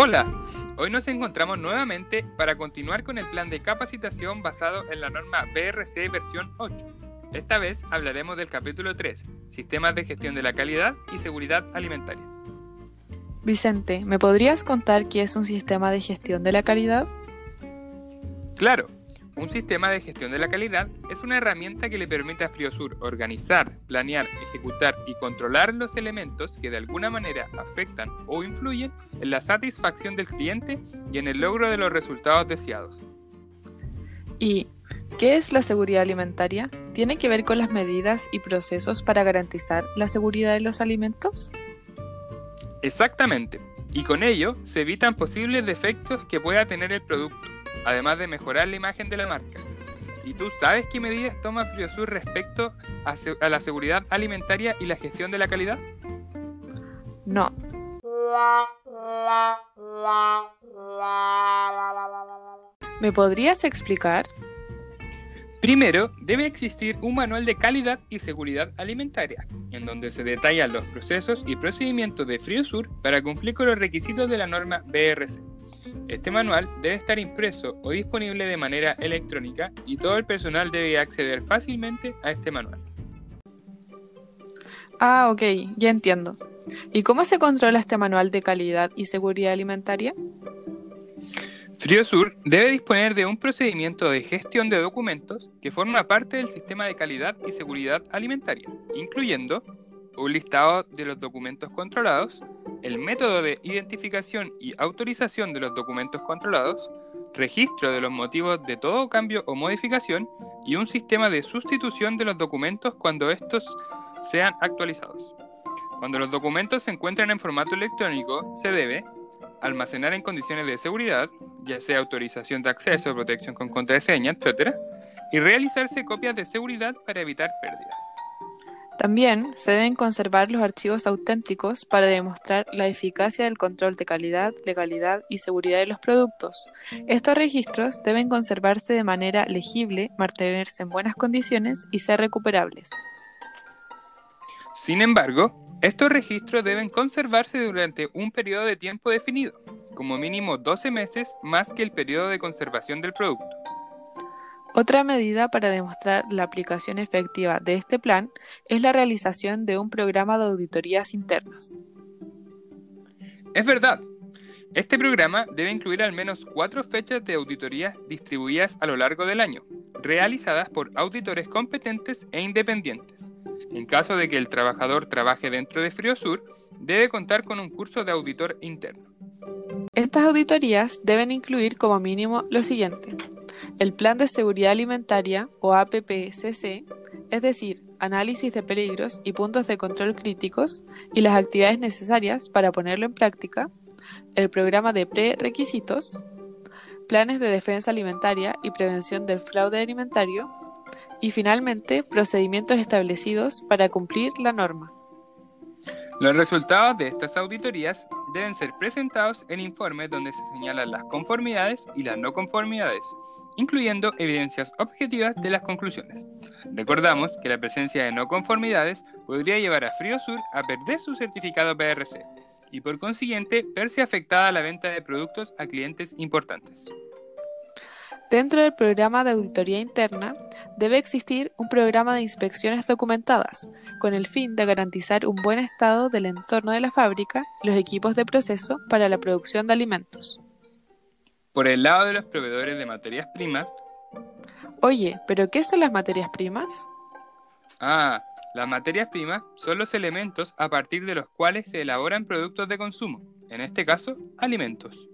Hola, hoy nos encontramos nuevamente para continuar con el plan de capacitación basado en la norma BRC versión 8. Esta vez hablaremos del capítulo 3, Sistemas de Gestión de la Calidad y Seguridad Alimentaria. Vicente, ¿me podrías contar qué es un sistema de gestión de la calidad? Claro, un sistema de gestión de la calidad es una herramienta que le permite a Friosur organizar, planear, ejecutar y controlar los elementos que de alguna manera afectan o influyen en la satisfacción del cliente y en el logro de los resultados deseados. ¿Y qué es la seguridad alimentaria? ¿Tiene que ver con las medidas y procesos para garantizar la seguridad de los alimentos? Exactamente, y con ello se evitan posibles defectos que pueda tener el producto además de mejorar la imagen de la marca. ¿Y tú sabes qué medidas toma Friosur respecto a, la seguridad alimentaria y la gestión de la calidad? No. ¿Me podrías explicar? Primero, debe existir un manual de calidad y seguridad alimentaria, en donde se detallan los procesos y procedimientos de Friosur para cumplir con los requisitos de la norma BRC. Este manual debe estar impreso o disponible de manera electrónica y todo el personal debe acceder fácilmente a este manual. Ah, ok, ya entiendo. ¿Y cómo se controla este manual de calidad y seguridad alimentaria? Friosur debe disponer de un procedimiento de gestión de documentos que forma parte del sistema de calidad y seguridad alimentaria, incluyendo un listado de los documentos controlados, el método de identificación y autorización de los documentos controlados, registro de los motivos de todo cambio o modificación y un sistema de sustitución de los documentos cuando estos sean actualizados. Cuando los documentos se encuentran en formato electrónico, se debe almacenar en condiciones de seguridad, ya sea autorización de acceso, protección con contraseña, etc., y realizarse copias de seguridad para evitar pérdidas. También se deben conservar los archivos auténticos para demostrar la eficacia del control de calidad, legalidad y seguridad de los productos. Estos registros deben conservarse de manera legible, mantenerse en buenas condiciones y ser recuperables. Sin embargo, estos registros deben conservarse durante un periodo de tiempo definido, como mínimo 12 meses más que el periodo de conservación del producto. Otra medida para demostrar la aplicación efectiva de este plan es la realización de un programa de auditorías internas. Es verdad. Este programa debe incluir al menos cuatro fechas de auditorías distribuidas a lo largo del año, realizadas por auditores competentes e independientes. En caso de que el trabajador trabaje dentro de Friosur, debe contar con un curso de auditor interno. Estas auditorías deben incluir como mínimo lo siguiente. El Plan de Seguridad Alimentaria, o APPCC, es decir, análisis de peligros y puntos de control críticos y las actividades necesarias para ponerlo en práctica, el programa de prerequisitos, planes de defensa alimentaria y prevención del fraude alimentario, y finalmente procedimientos establecidos para cumplir la norma. Los resultados de estas auditorías deben ser presentados en informes donde se señalan las conformidades y las no conformidades, incluyendo evidencias objetivas de las conclusiones. Recordamos que la presencia de no conformidades podría llevar a Friosur a perder su certificado PRC y por consiguiente verse afectada la venta de productos a clientes importantes. Dentro del programa de auditoría interna debe existir un programa de inspecciones documentadas, con el fin de garantizar un buen estado del entorno de la fábrica y los equipos de proceso para la producción de alimentos. Por el lado de los proveedores de materias primas. Oye, ¿pero qué son las materias primas? Ah, las materias primas son los elementos a partir de los cuales se elaboran productos de consumo, en este caso, alimentos.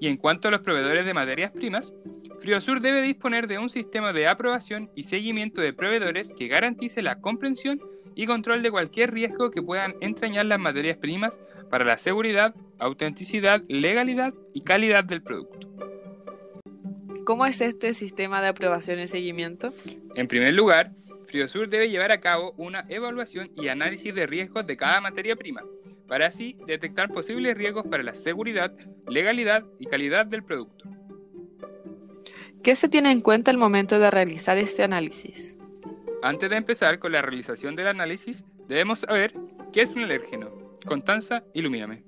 Y en cuanto a los proveedores de materias primas, Friosur debe disponer de un sistema de aprobación y seguimiento de proveedores que garantice la comprensión y control de cualquier riesgo que puedan entrañar las materias primas para la seguridad, autenticidad, legalidad y calidad del producto. ¿Cómo es este sistema de aprobación y seguimiento? En primer lugar, Friosur debe llevar a cabo una evaluación y análisis de riesgos de cada materia prima, para así detectar posibles riesgos para la seguridad, legalidad y calidad del producto. ¿Qué se tiene en cuenta al momento de realizar este análisis? Antes de empezar con la realización del análisis, debemos saber qué es un alérgeno. Constanza, ilumíname.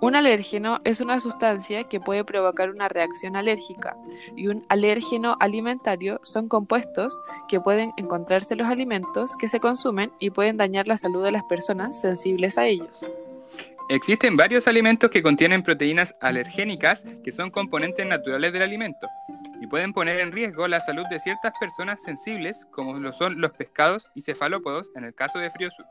Un alérgeno es una sustancia que puede provocar una reacción alérgica y un alérgeno alimentario son compuestos que pueden encontrarse en los alimentos que se consumen y pueden dañar la salud de las personas sensibles a ellos. Existen varios alimentos que contienen proteínas alergénicas que son componentes naturales del alimento y pueden poner en riesgo la salud de ciertas personas sensibles como lo son los pescados y cefalópodos en el caso de Friosur.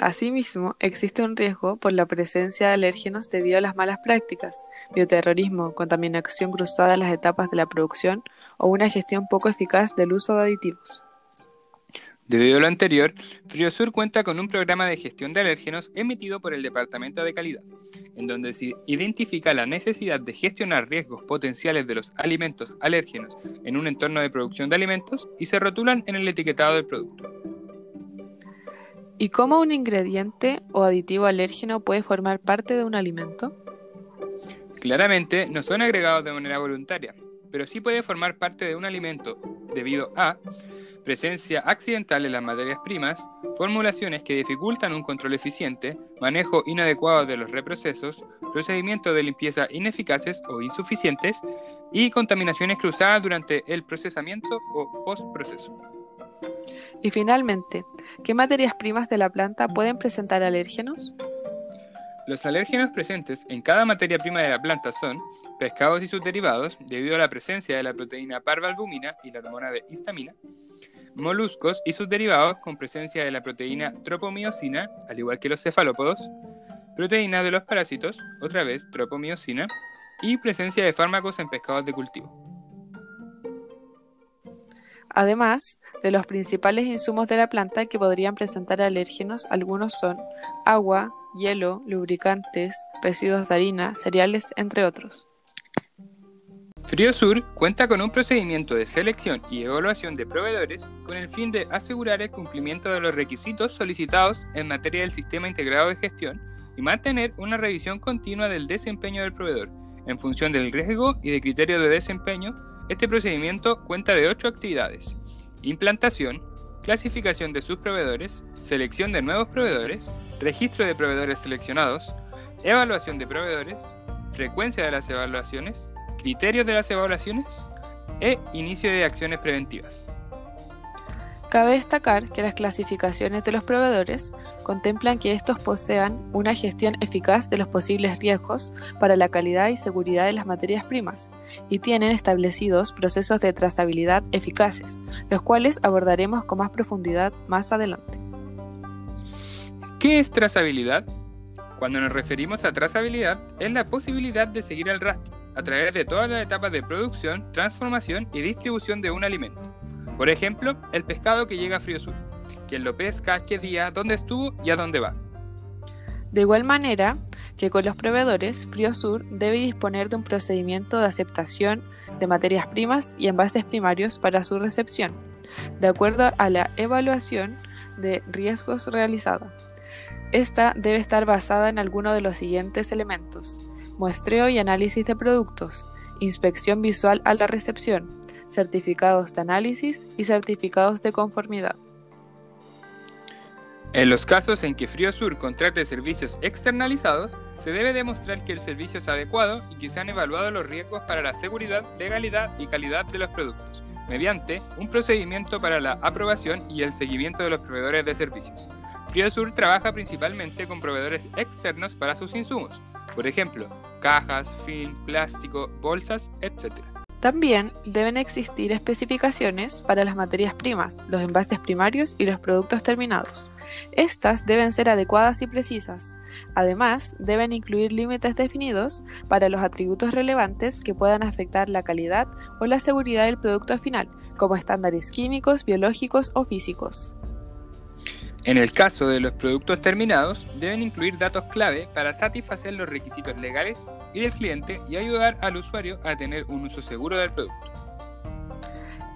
Asimismo, existe un riesgo por la presencia de alérgenos debido a las malas prácticas, bioterrorismo, contaminación cruzada en las etapas de la producción o una gestión poco eficaz del uso de aditivos. Debido a lo anterior, Friosur cuenta con un programa de gestión de alérgenos emitido por el Departamento de Calidad, en donde se identifica la necesidad de gestionar riesgos potenciales de los alimentos alérgenos en un entorno de producción de alimentos y se rotulan en el etiquetado del producto. ¿Y cómo un ingrediente o aditivo alérgeno puede formar parte de un alimento? Claramente no son agregados de manera voluntaria, pero sí puede formar parte de un alimento debido a presencia accidental en las materias primas, formulaciones que dificultan un control eficiente, manejo inadecuado de los reprocesos, procedimientos de limpieza ineficaces o insuficientes y contaminaciones cruzadas durante el procesamiento o postproceso. Y finalmente, ¿qué materias primas de la planta pueden presentar alérgenos? Los alérgenos presentes en cada materia prima de la planta son pescados y sus derivados, debido a la presencia de la proteína parvalbumina y la hormona de histamina, moluscos y sus derivados con presencia de la proteína tropomiosina, al igual que los cefalópodos, proteína de los parásitos, otra vez tropomiosina, y presencia de fármacos en pescados de cultivo. Además de los principales insumos de la planta que podrían presentar alérgenos, algunos son agua, hielo, lubricantes, residuos de harina, cereales, entre otros. Friosur cuenta con un procedimiento de selección y evaluación de proveedores con el fin de asegurar el cumplimiento de los requisitos solicitados en materia del sistema integrado de gestión y mantener una revisión continua del desempeño del proveedor en función del riesgo y de criterio de desempeño este procedimiento cuenta de ocho actividades. Implantación, clasificación de sus proveedores, selección de nuevos proveedores, registro de proveedores seleccionados, evaluación de proveedores, frecuencia de las evaluaciones, criterios de las evaluaciones e inicio de acciones preventivas. Cabe destacar que las clasificaciones de los proveedores contemplan que estos posean una gestión eficaz de los posibles riesgos para la calidad y seguridad de las materias primas y tienen establecidos procesos de trazabilidad eficaces, los cuales abordaremos con más profundidad más adelante. ¿Qué es trazabilidad? Cuando nos referimos a trazabilidad, es la posibilidad de seguir el rastro a través de todas las etapas de producción, transformación y distribución de un alimento por ejemplo, el pescado que llega a Frío Sur, lo pesca, qué día, dónde estuvo y a dónde va. De igual manera que con los proveedores, Frío Sur debe disponer de un procedimiento de aceptación de materias primas y envases primarios para su recepción, de acuerdo a la evaluación de riesgos realizada. Esta debe estar basada en alguno de los siguientes elementos: muestreo y análisis de productos, inspección visual a la recepción, certificados de análisis y certificados de conformidad. En los casos en que Friosur contrate servicios externalizados, se debe demostrar que el servicio es adecuado y que se han evaluado los riesgos para la seguridad, legalidad y calidad de los productos, mediante un procedimiento para la aprobación y el seguimiento de los proveedores de servicios. Friosur trabaja principalmente con proveedores externos para sus insumos, por ejemplo, cajas, film, plástico, bolsas, etc. También deben existir especificaciones para las materias primas, los envases primarios y los productos terminados. Estas deben ser adecuadas y precisas. Además, deben incluir límites definidos para los atributos relevantes que puedan afectar la calidad o la seguridad del producto final, como estándares químicos, biológicos o físicos. En el caso de los productos terminados, deben incluir datos clave para satisfacer los requisitos legales y del cliente y ayudar al usuario a tener un uso seguro del producto.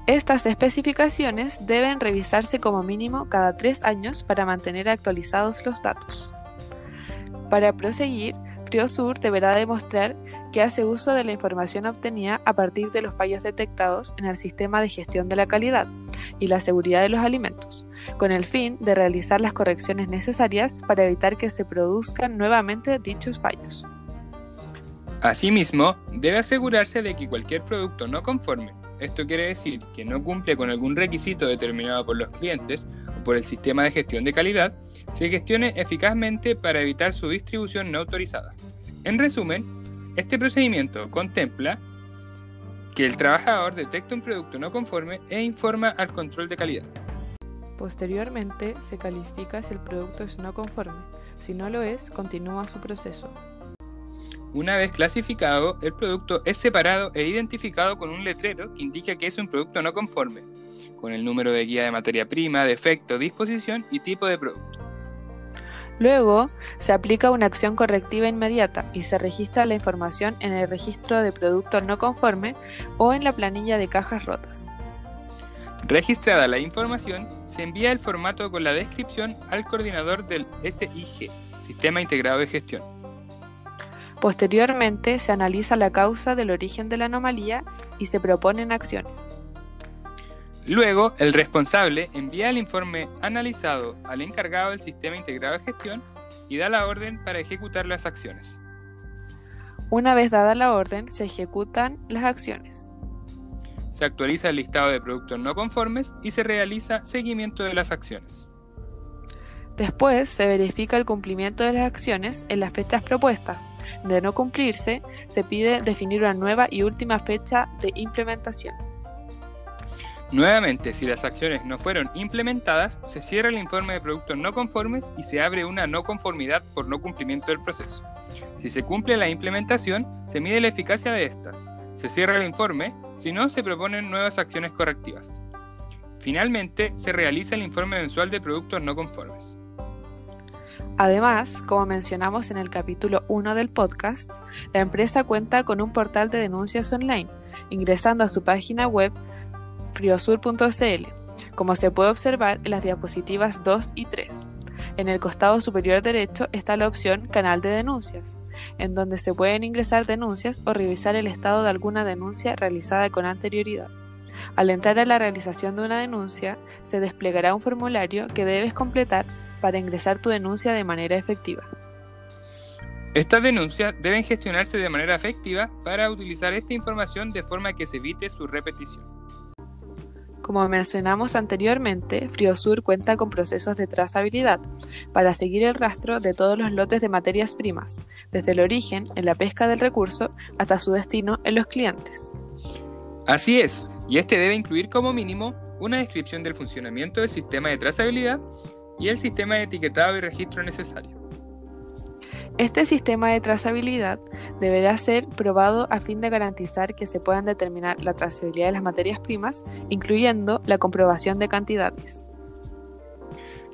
Estas especificaciones deben revisarse como mínimo cada tres años para mantener actualizados los datos. Para proseguir, Priosur deberá demostrar que hace uso de la información obtenida a partir de los fallos detectados en el sistema de gestión de la calidad y la seguridad de los alimentos, con el fin de realizar las correcciones necesarias para evitar que se produzcan nuevamente dichos fallos. Asimismo, debe asegurarse de que cualquier producto no conforme, esto quiere decir que no cumple con algún requisito determinado por los clientes o por el sistema de gestión de calidad, se gestione eficazmente para evitar su distribución no autorizada. En resumen, este procedimiento contempla que el trabajador detecta un producto no conforme e informa al control de calidad. Posteriormente, se califica si el producto es no conforme. Si no lo es, continúa su proceso. Una vez clasificado, el producto es separado e identificado con un letrero que indica que es un producto no conforme, con el número de guía de materia prima, defecto, disposición y tipo de producto. Luego, se aplica una acción correctiva inmediata y se registra la información en el registro de productos no conforme o en la planilla de cajas rotas. Registrada la información, se envía el formato con la descripción al coordinador del SIG, Sistema Integrado de Gestión. Posteriormente, se analiza la causa del origen de la anomalía y se proponen acciones. Luego, el responsable envía el informe analizado al encargado del sistema integrado de gestión y da la orden para ejecutar las acciones. Una vez dada la orden, se ejecutan las acciones. Se actualiza el listado de productos no conformes y se realiza seguimiento de las acciones. Después se verifica el cumplimiento de las acciones en las fechas propuestas. De no cumplirse, se pide definir una nueva y última fecha de implementación. Nuevamente, si las acciones no fueron implementadas, se cierra el informe de productos no conformes y se abre una no conformidad por no cumplimiento del proceso. Si se cumple la implementación, se mide la eficacia de estas. Se cierra el informe, si no, se proponen nuevas acciones correctivas. Finalmente, se realiza el informe mensual de productos no conformes. Además, como mencionamos en el capítulo 1 del podcast, la empresa cuenta con un portal de denuncias online, ingresando a su página web friosur.cl, como se puede observar en las diapositivas 2 y 3. En el costado superior derecho está la opción Canal de denuncias, en donde se pueden ingresar denuncias o revisar el estado de alguna denuncia realizada con anterioridad. Al entrar a la realización de una denuncia, se desplegará un formulario que debes completar para ingresar tu denuncia de manera efectiva. Estas denuncias deben gestionarse de manera efectiva para utilizar esta información de forma que se evite su repetición. Como mencionamos anteriormente, Friosur cuenta con procesos de trazabilidad para seguir el rastro de todos los lotes de materias primas, desde el origen en la pesca del recurso hasta su destino en los clientes. Así es, y este debe incluir como mínimo una descripción del funcionamiento del sistema de trazabilidad y el sistema de etiquetado y registro necesario. Este sistema de trazabilidad deberá ser probado a fin de garantizar que se puedan determinar la trazabilidad de las materias primas, incluyendo la comprobación de cantidades.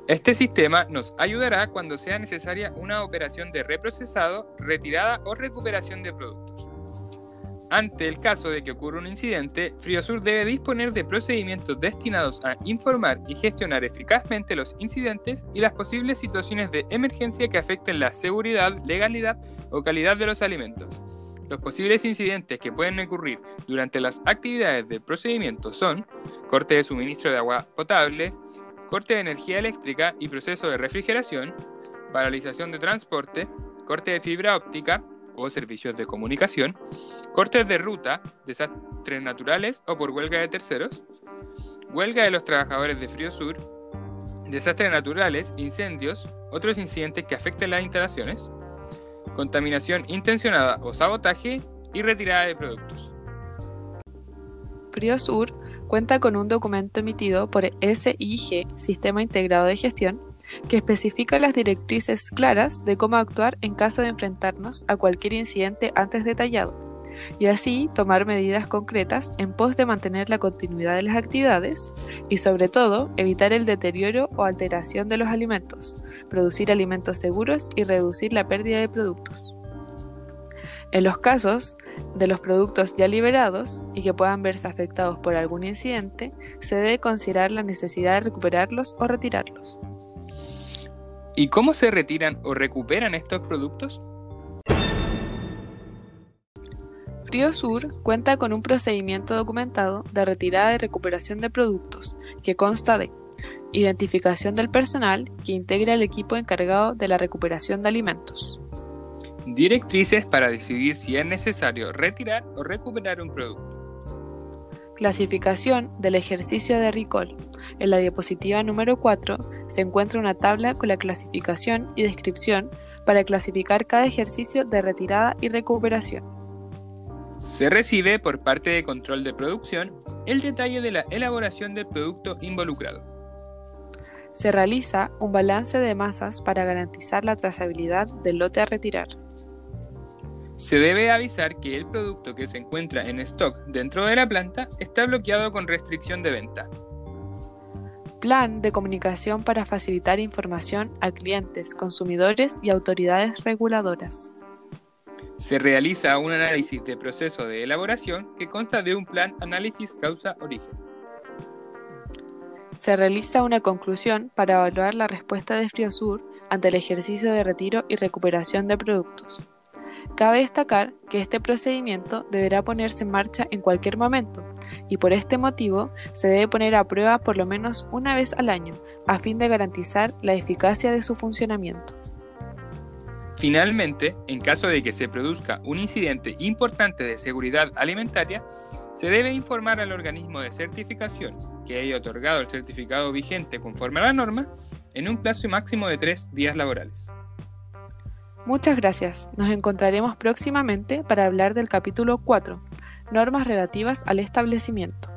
Este sistema nos ayudará cuando sea necesaria una operación de reprocesado, retirada o recuperación de productos. Ante el caso de que ocurra un incidente, Friosur debe disponer de procedimientos destinados a informar y gestionar eficazmente los incidentes y las posibles situaciones de emergencia que afecten la seguridad, legalidad o calidad de los alimentos. Los posibles incidentes que pueden ocurrir durante las actividades del procedimiento son corte de suministro de agua potable, corte de energía eléctrica y proceso de refrigeración, paralización de transporte, corte de fibra óptica, o servicios de comunicación, cortes de ruta, desastres naturales o por huelga de terceros, huelga de los trabajadores de Frío Sur, desastres naturales, incendios, otros incidentes que afecten las instalaciones, contaminación intencionada o sabotaje y retirada de productos. Frío Sur cuenta con un documento emitido por SIG, Sistema Integrado de Gestión, que especifica las directrices claras de cómo actuar en caso de enfrentarnos a cualquier incidente antes detallado, y así tomar medidas concretas en pos de mantener la continuidad de las actividades y sobre todo evitar el deterioro o alteración de los alimentos, producir alimentos seguros y reducir la pérdida de productos. En los casos de los productos ya liberados y que puedan verse afectados por algún incidente, se debe considerar la necesidad de recuperarlos o retirarlos. ¿Y cómo se retiran o recuperan estos productos? Friosur cuenta con un procedimiento documentado de retirada y recuperación de productos que consta de identificación del personal que integra el equipo encargado de la recuperación de alimentos, directrices para decidir si es necesario retirar o recuperar un producto, clasificación del ejercicio de recall. En la diapositiva número 4 se encuentra una tabla con la clasificación y descripción para clasificar cada ejercicio de retirada y recuperación. Se recibe por parte de control de producción el detalle de la elaboración del producto involucrado. Se realiza un balance de masas para garantizar la trazabilidad del lote a retirar. Se debe avisar que el producto que se encuentra en stock dentro de la planta está bloqueado con restricción de venta. Plan de comunicación para facilitar información a clientes, consumidores y autoridades reguladoras. Se realiza un análisis de proceso de elaboración que consta de un plan análisis causa-origen. Se realiza una conclusión para evaluar la respuesta de Friosur ante el ejercicio de retiro y recuperación de productos. Cabe destacar que este procedimiento deberá ponerse en marcha en cualquier momento y por este motivo se debe poner a prueba por lo menos una vez al año a fin de garantizar la eficacia de su funcionamiento. Finalmente, en caso de que se produzca un incidente importante de seguridad alimentaria, se debe informar al organismo de certificación que haya otorgado el certificado vigente conforme a la norma en un plazo máximo de tres días laborales. Muchas gracias. Nos encontraremos próximamente para hablar del capítulo 4, normas relativas al establecimiento.